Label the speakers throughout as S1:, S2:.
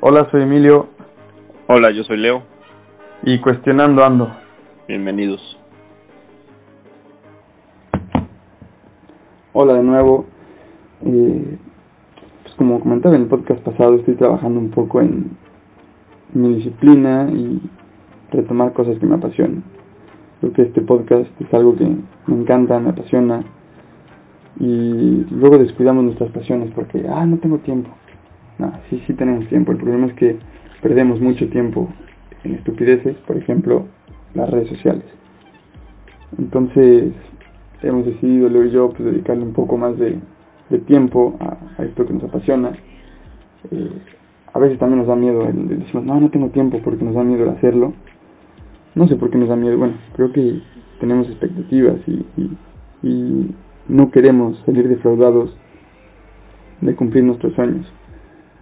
S1: Hola, soy Emilio.
S2: Hola, yo soy Leo.
S1: Y cuestionando ando.
S2: Bienvenidos.
S1: Hola de nuevo. Eh, pues como comentaba en el podcast pasado, estoy trabajando un poco en mi disciplina y retomar cosas que me apasionan. Creo que este podcast es algo que me encanta, me apasiona. Y luego descuidamos nuestras pasiones porque, ah, no tengo tiempo. No, sí, sí tenemos tiempo. El problema es que perdemos mucho tiempo en estupideces, por ejemplo, las redes sociales. Entonces, hemos decidido, Leo y yo, pues, dedicarle un poco más de, tiempo a, esto que nos apasiona. Eh, a veces también nos da miedo, el, decimos, no, no tengo tiempo porque nos da miedo el hacerlo. No sé por qué nos da miedo, bueno, creo que tenemos expectativas y, y no queremos salir defraudados de cumplir nuestros sueños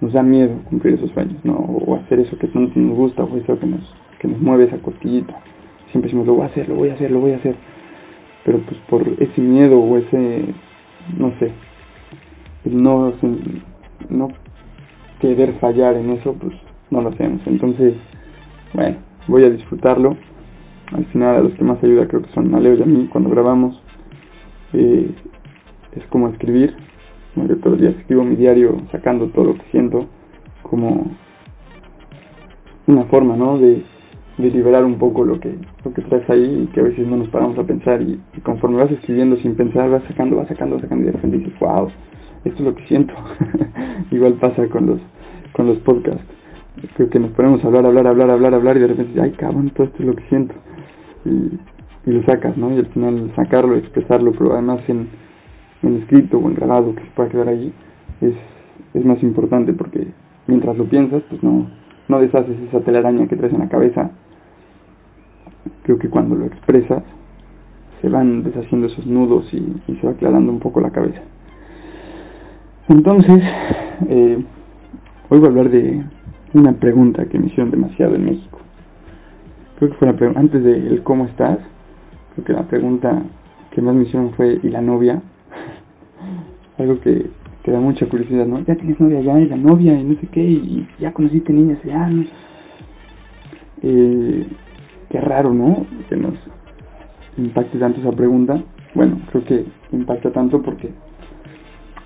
S1: nos da miedo cumplir esos sueños, ¿no? O hacer eso que tanto nos gusta, o eso que nos, que nos mueve esa cosquillita. Siempre decimos, lo voy a hacer, lo voy a hacer, lo voy a hacer. Pero pues por ese miedo o ese, no sé, el no, no querer fallar en eso, pues no lo hacemos. Entonces, bueno, voy a disfrutarlo. Al final a los que más ayuda creo que son a y a mí cuando grabamos. Eh, es como escribir, yo todos los días escribo mi diario sacando todo lo que siento como una forma, ¿no? De, de liberar un poco lo que, lo que traes ahí y que a veces no nos paramos a pensar y, conforme vas escribiendo sin pensar vas sacando, vas sacando, vas sacando y de repente dices, wow, esto es lo que siento. Igual pasa con los, con los podcasts. Creo que nos ponemos a hablar, hablar, hablar, hablar, hablar y de repente, ay cabrón, todo esto es lo que siento. Y, y lo sacas, ¿no? Y al final sacarlo, expresarlo, pero además en en escrito o en grabado que se pueda quedar allí es, es más importante porque mientras lo piensas pues no, no deshaces esa telaraña que traes en la cabeza. Creo que cuando lo expresas se van deshaciendo esos nudos y, se va aclarando un poco la cabeza. Entonces eh, hoy voy a hablar de una pregunta que me hicieron demasiado en México. Creo que fue la pregunta antes de el cómo estás creo que la pregunta que más me hicieron fue ¿y la novia? Algo que, que da mucha curiosidad, ¿no? Ya tienes novia ya, y la novia, y no sé qué, y ya conociste niñas ya, Eh, qué raro, ¿no? Que nos impacte tanto esa pregunta. Bueno, creo que impacta tanto porque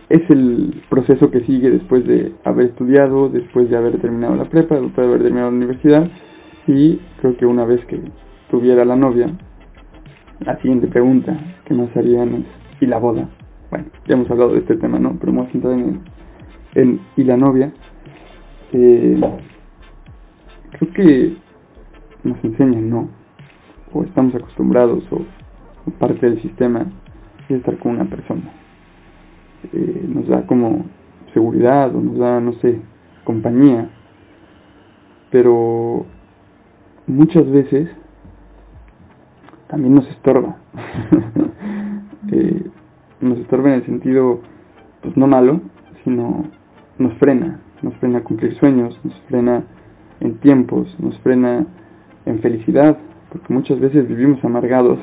S1: es el proceso que sigue después de haber estudiado, después de haber terminado la prepa, después de haber terminado la universidad, y creo que una vez que tuviera la novia, la siguiente pregunta que nos harían es, ¿y la boda? Bueno, ya hemos hablado de este tema, ¿no? Pero hemos centrado en, en y la novia. Eh, creo que nos enseñan, ¿no? O estamos acostumbrados, o, parte del sistema es estar con una persona. Eh, nos da como seguridad, o nos da, no sé, compañía. Pero muchas veces también nos estorba. eh, nos estorba en el sentido, pues no malo, sino nos frena, nos frena a cumplir sueños, nos frena en tiempos, nos frena en felicidad, porque muchas veces vivimos amargados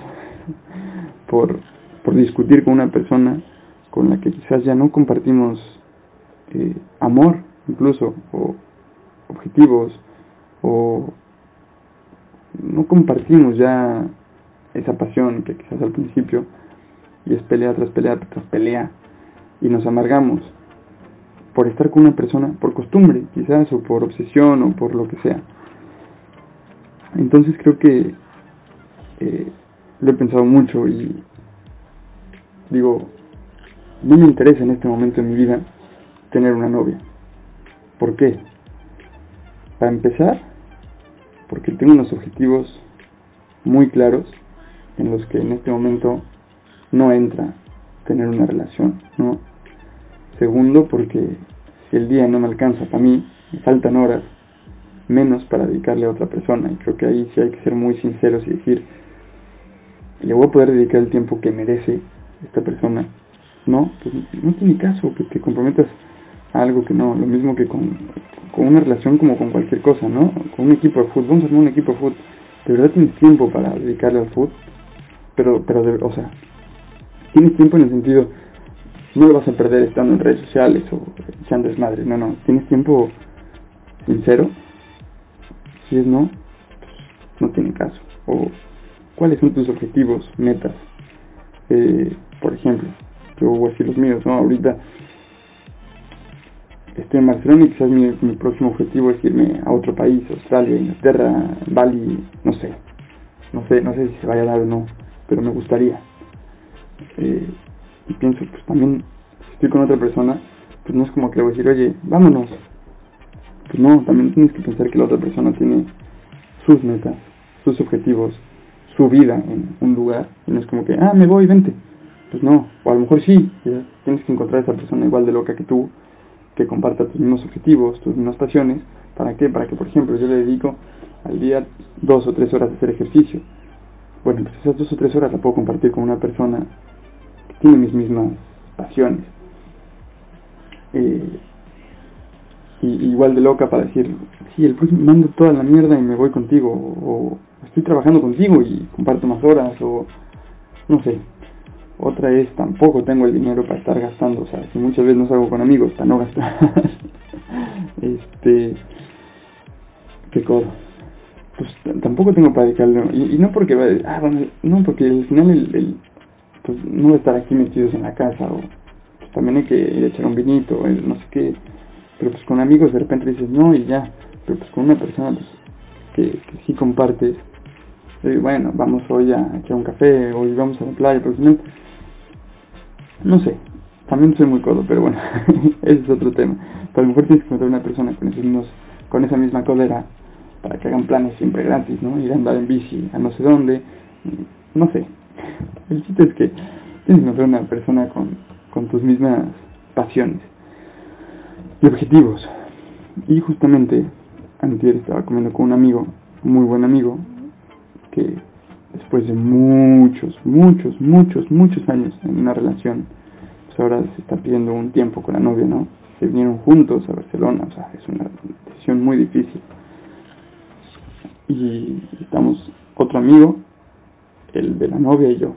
S1: por, por discutir con una persona con la que quizás ya no compartimos eh, amor incluso, o objetivos, o no compartimos ya esa pasión que quizás al principio y es pelea tras pelea tras pelea y nos amargamos por estar con una persona, por costumbre quizás, o por obsesión, o por lo que sea. Entonces creo que eh, lo he pensado mucho y digo, no me interesa en este momento de mi vida tener una novia. ¿Por qué? Para empezar, porque tengo unos objetivos muy claros en los que en este momento no entra tener una relación, ¿no? Segundo, porque si el día no me alcanza para mí, me faltan horas, menos para dedicarle a otra persona. Y creo que ahí sí hay que ser muy sinceros y decir, le voy a poder dedicar el tiempo que merece esta persona. No, pues no tiene caso que te comprometas a algo que no, lo mismo que con, con una relación como con cualquier cosa, ¿no? Con un equipo de fútbol, vamos a un equipo de fútbol. ¿De verdad tienes tiempo para dedicarle al fútbol? Pero, pero, de, o sea, tienes tiempo en el sentido, no lo vas a perder estando en redes sociales o echando desmadre, no, no, tienes tiempo sincero. Si es no, pues no tiene caso. O cuáles son tus objetivos, metas. Eh, por ejemplo, yo voy a decir los míos, ¿no? Ahorita estoy en Barcelona y quizás mi, mi, próximo objetivo es irme a otro país, Australia, Inglaterra, Bali, no sé. No sé, no sé si se vaya a dar o no, pero me gustaría. Eh, y pienso, pues también, si estoy con otra persona, pues no es como que le voy a decir, oye, vámonos. Pues no, también tienes que pensar que la otra persona tiene sus metas, sus objetivos, su vida en un lugar. Y no es como que, ah, me voy, vente. Pues no, o a lo mejor sí, tienes que encontrar a esa persona igual de loca que tú, que comparta tus mismos objetivos, tus mismas pasiones. ¿Para qué? Para que, por ejemplo, yo le dedico al día dos o tres horas de hacer ejercicio. Bueno, pues esas dos o tres horas la puedo compartir con una persona que tiene mis mismas pasiones. Eh, y, igual de loca para decir, sí, el próximo mando toda la mierda y me voy contigo, o, estoy trabajando contigo y comparto más horas, o no sé. Otra es, tampoco tengo el dinero para estar gastando, o sea, si muchas veces no salgo con amigos para no gastar. este, qué codo. Pues tampoco tengo para dedicarle, y, no porque, ah, bueno, no, porque al final el, pues no estar aquí metidos en la casa, o pues también hay que ir a echar un vinito, no sé qué. Pero pues con amigos de repente dices no y ya, pero pues con una persona pues, que, que sí compartes, eh, bueno, vamos hoy a echar un café, hoy vamos a la playa, pero no, no sé, también soy muy codo, pero bueno, ese es otro tema. Pero a lo mejor tienes que encontrar una persona con, esos con esa misma cólera para que hagan planes siempre gratis, ¿no? Ir a andar en bici a no sé dónde, no sé. El chiste es que tienes que encontrar una persona con, tus mismas pasiones y objetivos. Y justamente, antes estaba comiendo con un amigo, muy buen amigo, que después de muchos, muchos, muchos, muchos años en una relación, pues ahora se está pidiendo un tiempo con la novia, ¿no? Se vinieron juntos a Barcelona, o sea, es una decisión muy difícil. Y estamos otro amigo, el de la novia y yo,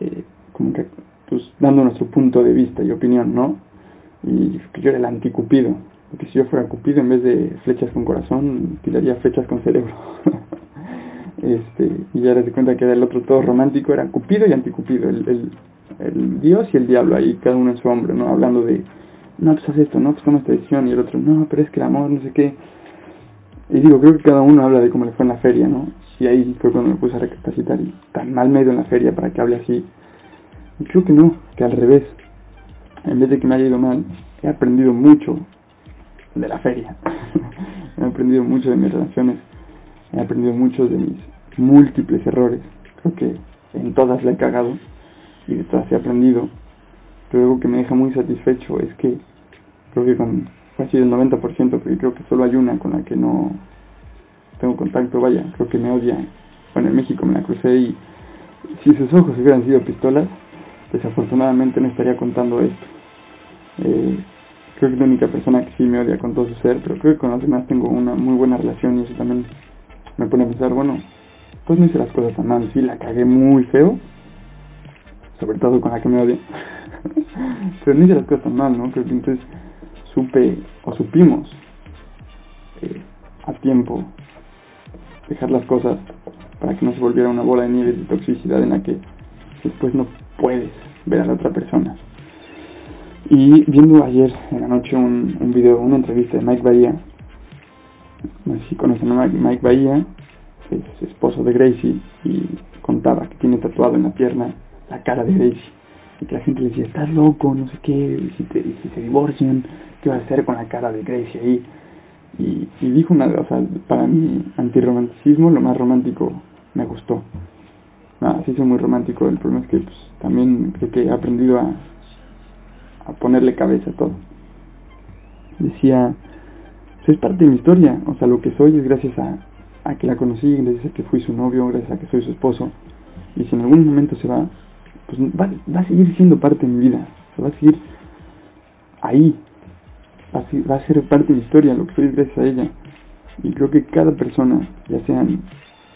S1: eh, como que pues dando nuestro punto de vista y opinión, ¿no? y que yo era el anticupido, porque si yo fuera cupido en vez de flechas con corazón, tiraría flechas con cerebro. este, y ya de cuenta que era el otro todo romántico, era cupido y anticupido, el, el, el dios y el diablo ahí, cada uno en su hombro, ¿no? Hablando de, no, pues haz esto, no, pues toma esta decisión, y el otro, no, pero es que el amor, no sé qué. Y digo, creo que cada uno habla de cómo le fue en la feria, ¿no? Y ahí fue cuando me puse a recapacitar y tan mal medio en la feria para que hable así. Y creo que no, que al revés, en vez de que me haya ido mal, he aprendido mucho de la feria. he aprendido mucho de mis relaciones. He aprendido mucho de mis múltiples errores. Creo que en todas la he cagado y de todas he aprendido. Pero algo que me deja muy satisfecho es que creo que con casi el 90%, porque creo que solo hay una con la que no tengo contacto, vaya, creo que me odia. Bueno, en México me la crucé y si sus ojos hubieran sido pistolas, desafortunadamente no estaría contando esto. Eh, creo que es la única persona que sí me odia con todo su ser, pero creo que con los demás tengo una muy buena relación y eso también me pone a pensar, bueno, pues no hice las cosas tan mal, sí la cagué muy feo, sobre todo con la que me odia, pero no hice las cosas tan mal, ¿no? Creo que entonces supe o supimos eh, a tiempo dejar las cosas para que no se volviera una bola de nieve de toxicidad en la que después no puedes ver a la otra persona. Y viendo ayer en la noche un, un video, una entrevista de Mike Bahía, no sé si conocen a Mike Bahía, es esposo de Gracie, y contaba que tiene tatuado en la pierna la cara de Gracie. Que la gente le decía, estás loco, no sé qué, si, te, si se divorcian, ¿qué vas a hacer con la cara de Gracie ahí? Y, y dijo una, o sea, para mi antirromanticismo, lo más romántico me gustó. Nada, sí soy muy romántico, el problema es que pues, también creo que he aprendido a, a ponerle cabeza a todo. Decía, pues, es parte de mi historia, o sea, lo que soy es gracias a, a que la conocí, gracias a que fui su novio, gracias a que soy su esposo. Y si en algún momento se va, pues va, va a seguir siendo parte de mi vida, va a seguir ahí, va a, va a ser parte de mi historia, lo que soy gracias a ella. Y creo que cada persona, ya sean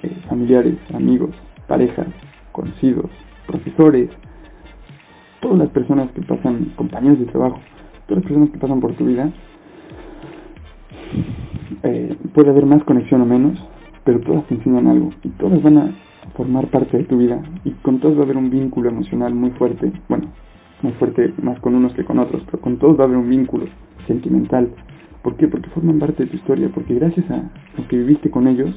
S1: eh, familiares, amigos, parejas, conocidos, profesores, todas las personas que pasan, compañeros de trabajo, todas las personas que pasan por tu vida, eh, puede haber más conexión o menos, pero todas te enseñan algo y todas van a formar parte de tu vida y con todas va a haber un vínculo emocional muy fuerte, bueno, muy fuerte más con unos que con otros, pero con todos va a haber un vínculo sentimental. ¿Por qué? Porque forman parte de tu historia, porque gracias a lo que viviste con ellos,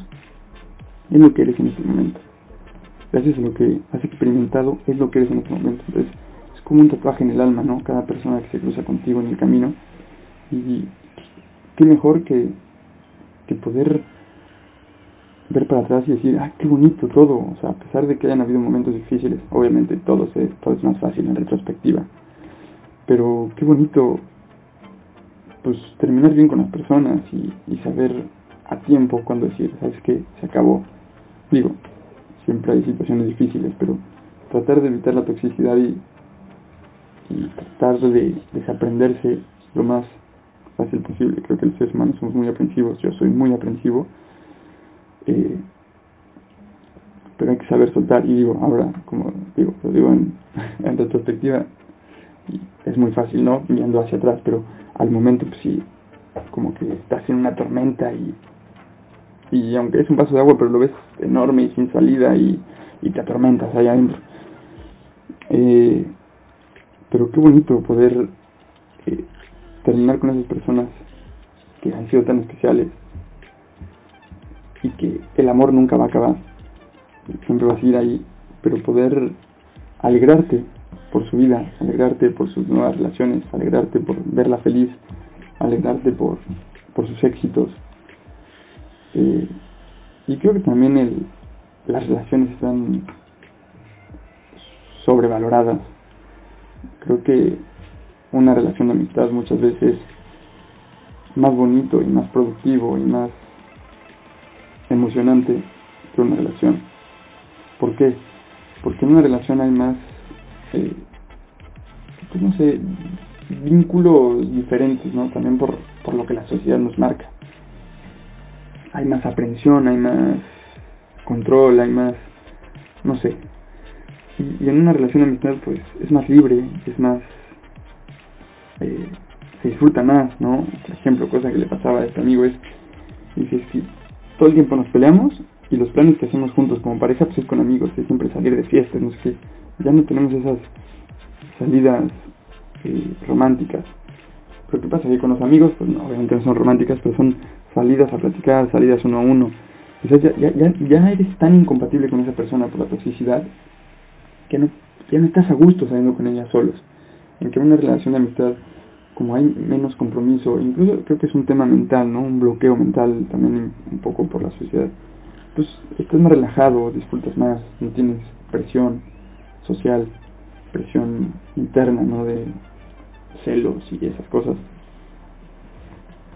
S1: es lo que eres en este momento. Gracias a lo que has experimentado, es lo que eres en este momento. Entonces, es como un tatuaje en el alma, ¿no? Cada persona que se cruza contigo en el camino. Y qué mejor que, que poder ver para atrás y decir, ah, qué bonito todo, o sea, a pesar de que hayan habido momentos difíciles, obviamente todo, se, todo es más fácil en retrospectiva, pero qué bonito, pues terminar bien con las personas y, saber a tiempo cuando decir, sabes que se acabó, digo, siempre hay situaciones difíciles, pero tratar de evitar la toxicidad y, y tratar de desaprenderse lo más fácil posible, creo que los seres humanos somos muy aprensivos, yo soy muy aprensivo, pero hay que saber soltar. Y digo ahora como digo lo digo en, en retrospectiva es muy fácil no mirando hacia atrás pero al momento pues sí como que estás en una tormenta y y aunque es un vaso de agua pero lo ves enorme y sin salida y, y te atormentas allá adentro. Eh, pero qué bonito poder eh, terminar con esas personas que han sido tan especiales y que el amor nunca va a acabar, siempre va a seguir ahí, pero poder alegrarte por su vida, alegrarte por sus nuevas relaciones, alegrarte por verla feliz, alegrarte por, por sus éxitos. Eh, y creo que también el, las relaciones están sobrevaloradas. Creo que una relación de amistad muchas veces más bonito y más productivo y más emocionante que una relación. ¿Por qué? Porque en una relación hay más, eh, pues no sé, vínculos diferentes, ¿no? También por, por lo que la sociedad nos marca. Hay más aprensión, hay más control, hay más, no sé. Y, en una relación de amistad, pues es más libre, es más, eh, se disfruta más, ¿no? Por ejemplo, cosa que le pasaba a este amigo es, dice, si todo el tiempo nos peleamos y los planes que hacemos juntos como pareja pues es con amigos, es siempre salir de fiestas, no sé qué. Ya no tenemos esas salidas eh, románticas. Pero ¿qué pasa? Que con los amigos, pues no, obviamente no son románticas, pero son salidas a platicar, salidas uno a uno. Ya, ya eres tan incompatible con esa persona por la toxicidad que no, ya no estás a gusto saliendo con ella solos. En que una relación de amistad como hay menos compromiso, incluso creo que es un tema mental, ¿no? Un bloqueo mental también un poco por la sociedad. Pues estás más relajado, disfrutas más, no tienes presión social, presión interna, ¿no? De celos y esas cosas.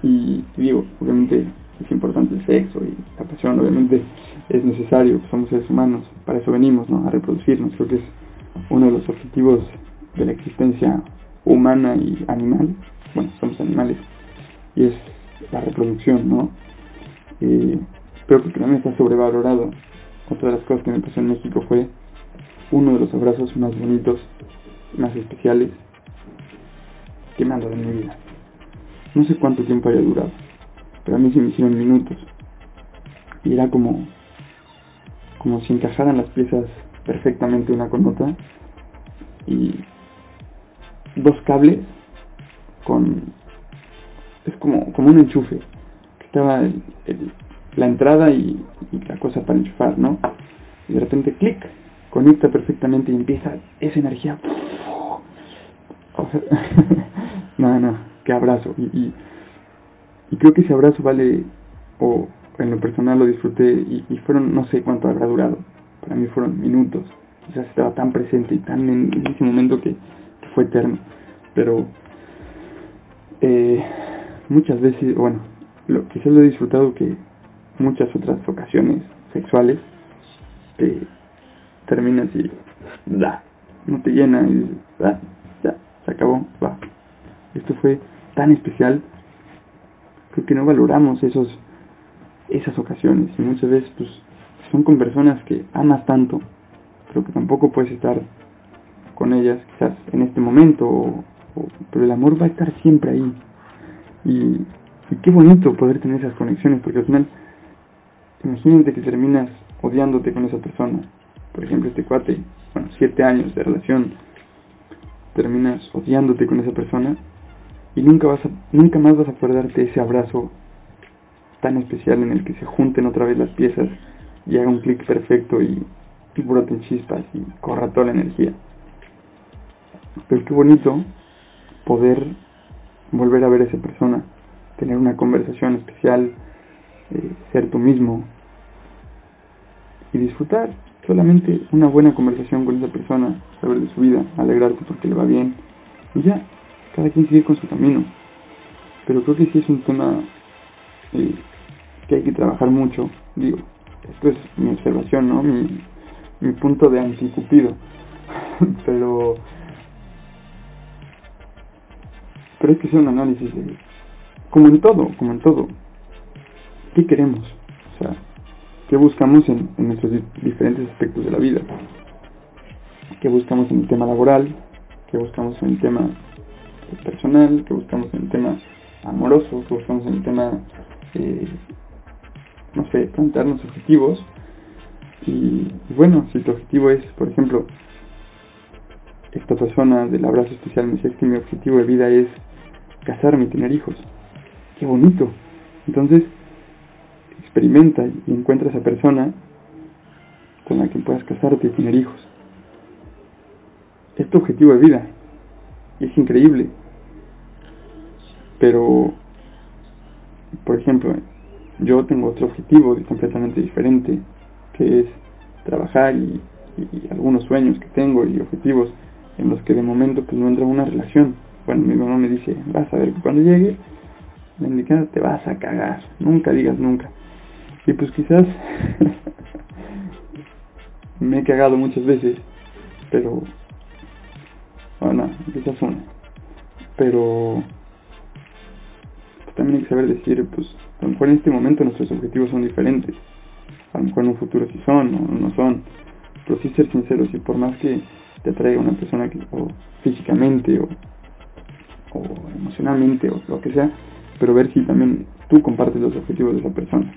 S1: Y, digo, obviamente es importante el sexo y la pasión, obviamente es necesario, somos seres humanos, para eso venimos, ¿no? A reproducirnos, creo que es uno de los objetivos de la existencia humana y animal, bueno, somos animales, y es la reproducción, ¿no? Eh, porque también está sobrevalorado. Otra de las cosas que me pasó en México fue uno de los abrazos más bonitos, más especiales que me han dado en mi vida. No sé cuánto tiempo haya durado, pero a mí se me hicieron minutos. Y era como, como si encajaran las piezas perfectamente una con otra. Y dos cables con es como como un enchufe. Estaba la entrada y, la cosa para enchufar no y de repente clic conecta perfectamente y empieza esa energía. O sea, no no qué abrazo. Y, y, y, creo que ese abrazo vale o en lo personal lo disfruté y, y fueron no sé cuánto habrá durado para mí fueron minutos. Quizás estaba tan presente y tan en ese momento que fue eterno. Pero eh, muchas veces, bueno, lo, quizás lo he disfrutado que muchas otras ocasiones sexuales te terminas y da, no te llena y da, ya, se acabó, va. Esto fue tan especial, creo que no valoramos esos esas ocasiones y muchas veces pues son con personas que amas tanto, pero que tampoco puedes estar con ellas, quizás en este momento, pero el amor va a estar siempre ahí. Y Y qué bonito poder tener esas conexiones, porque al final, imagínate que terminas odiándote con esa persona. Por ejemplo, este cuate, bueno, siete años de relación, terminas odiándote con esa persona y nunca vas a, nunca más vas a poder darte ese abrazo tan especial en el que se junten otra vez las piezas y haga un clic perfecto y, y broten chispas y corra toda la energía. Pero qué bonito poder volver a ver a esa persona, tener una conversación especial, eh, ser tú mismo y disfrutar solamente una buena conversación con esa persona, saber de su vida, alegrarte porque le va bien y ya, cada quien sigue con su camino. Pero creo que sí es un tema eh, que hay que trabajar mucho, digo, esto es mi observación, ¿no? Mi, mi punto de anticupido. pero pero hay que hacer un análisis de como en todo, como en todo. ¿Qué queremos? O sea, ¿qué buscamos en, nuestros diferentes aspectos de la vida? ¿Qué buscamos en el tema laboral? ¿Qué buscamos en el tema personal? ¿Qué buscamos en el tema amoroso? ¿Qué buscamos en el tema, eh, no sé, plantearnos objetivos? Y, bueno, si tu objetivo es, por ejemplo, esta persona del abrazo especial me decía que mi objetivo de vida es casarme y tener hijos. Qué bonito. Entonces, experimenta y encuentra esa persona con la que puedas casarte y tener hijos. Es tu objetivo de vida. Y es increíble. Pero, por ejemplo, yo tengo otro objetivo completamente diferente que es trabajar y, algunos sueños que tengo y objetivos en los que de momento pues no entra una relación. Bueno, mi mamá me dice, vas a ver que cuando llegue, la indicada te vas a cagar, nunca digas nunca. Y pues quizás me he cagado muchas veces, pero bueno, quizás una. Pero pues, también hay que saber decir, pues a lo mejor en este momento nuestros objetivos son diferentes a lo mejor en un futuro sí son o no son, pero sí ser sinceros y por más que te atraiga una persona que, o físicamente o, o emocionalmente o lo que sea, pero ver si también tú compartes los objetivos de esa persona.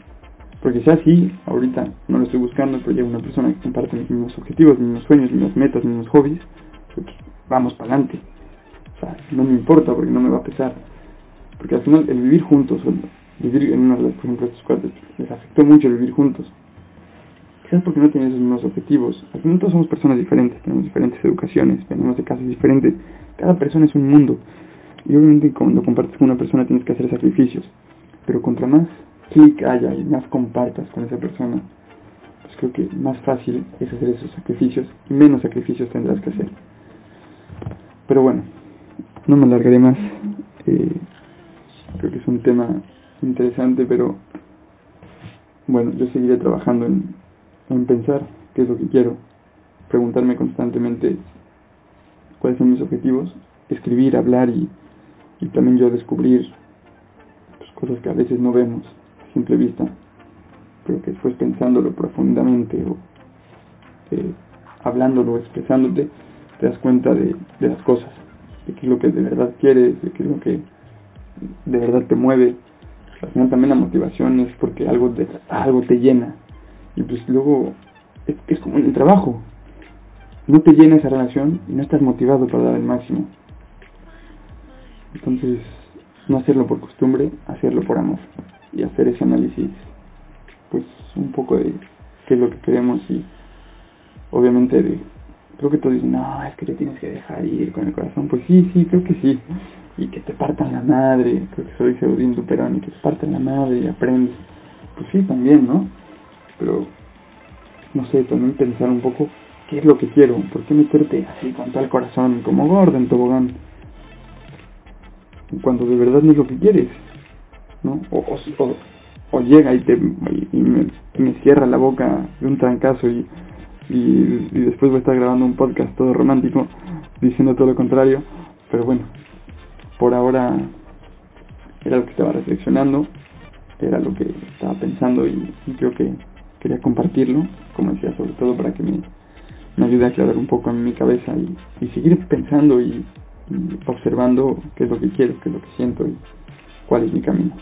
S1: Porque sea así, ahorita no lo estoy buscando, pero llega una persona que comparte mis mismos objetivos, mis mismos sueños, mis mismas metas, mis mismos hobbies, pues vamos para adelante. O sea, no me importa porque no me va a pesar. Porque al final el vivir juntos, vivir en una relación, por ejemplo, estos cuates, les afectó mucho el vivir juntos quizás porque no tienen esos mismos objetivos. Al final todos somos personas diferentes, tenemos diferentes educaciones, venimos de casas diferentes, cada persona es un mundo. Y obviamente cuando compartes con una persona tienes que hacer sacrificios, pero contra más clic haya y más compartas con esa persona, pues creo que más fácil es hacer esos sacrificios y menos sacrificios tendrás que hacer. Pero bueno, no me alargaré más. Eh, creo que es un tema interesante, pero bueno, yo seguiré trabajando en, en pensar qué es lo que quiero, preguntarme constantemente cuáles son mis objetivos, escribir, hablar y, y también yo descubrir pues, cosas que a veces no vemos a simple vista, pero que después pensándolo profundamente o eh, hablándolo, expresándote, te das cuenta de, de las cosas, de qué es lo que de verdad quieres, de qué es lo que de verdad te mueve. Al final también la motivación es porque algo te, algo te llena, y pues luego es, como en el trabajo. No te llena esa relación y no estás motivado para dar el máximo. Entonces, no hacerlo por costumbre, hacerlo por amor. Y hacer ese análisis, pues un poco de qué es lo que queremos y obviamente de, creo que todos dicen, no, es que te tienes que dejar ir con el corazón. Pues sí, sí, creo que sí. Y que te partan la madre, creo que soy Seudín Duperón, y que te partan la madre y aprendes. Pues sí, también, ¿no? pero no sé, también pensar un poco qué es lo que quiero, por qué meterte así con tal corazón, como gordo en tobogán, cuando de verdad no es lo que quieres, ¿no? O, o, llega y, te, y, me, cierra la boca de un trancazo y, y, y después voy a estar grabando un podcast todo romántico diciendo todo lo contrario, pero bueno, por ahora era lo que estaba reflexionando, era lo que estaba pensando y creo que quería compartirlo, como decía, sobre todo para que me, me ayude a aclarar un poco en mi cabeza y, seguir pensando y, y observando qué es lo que quiero, qué es lo que siento y cuál es mi camino.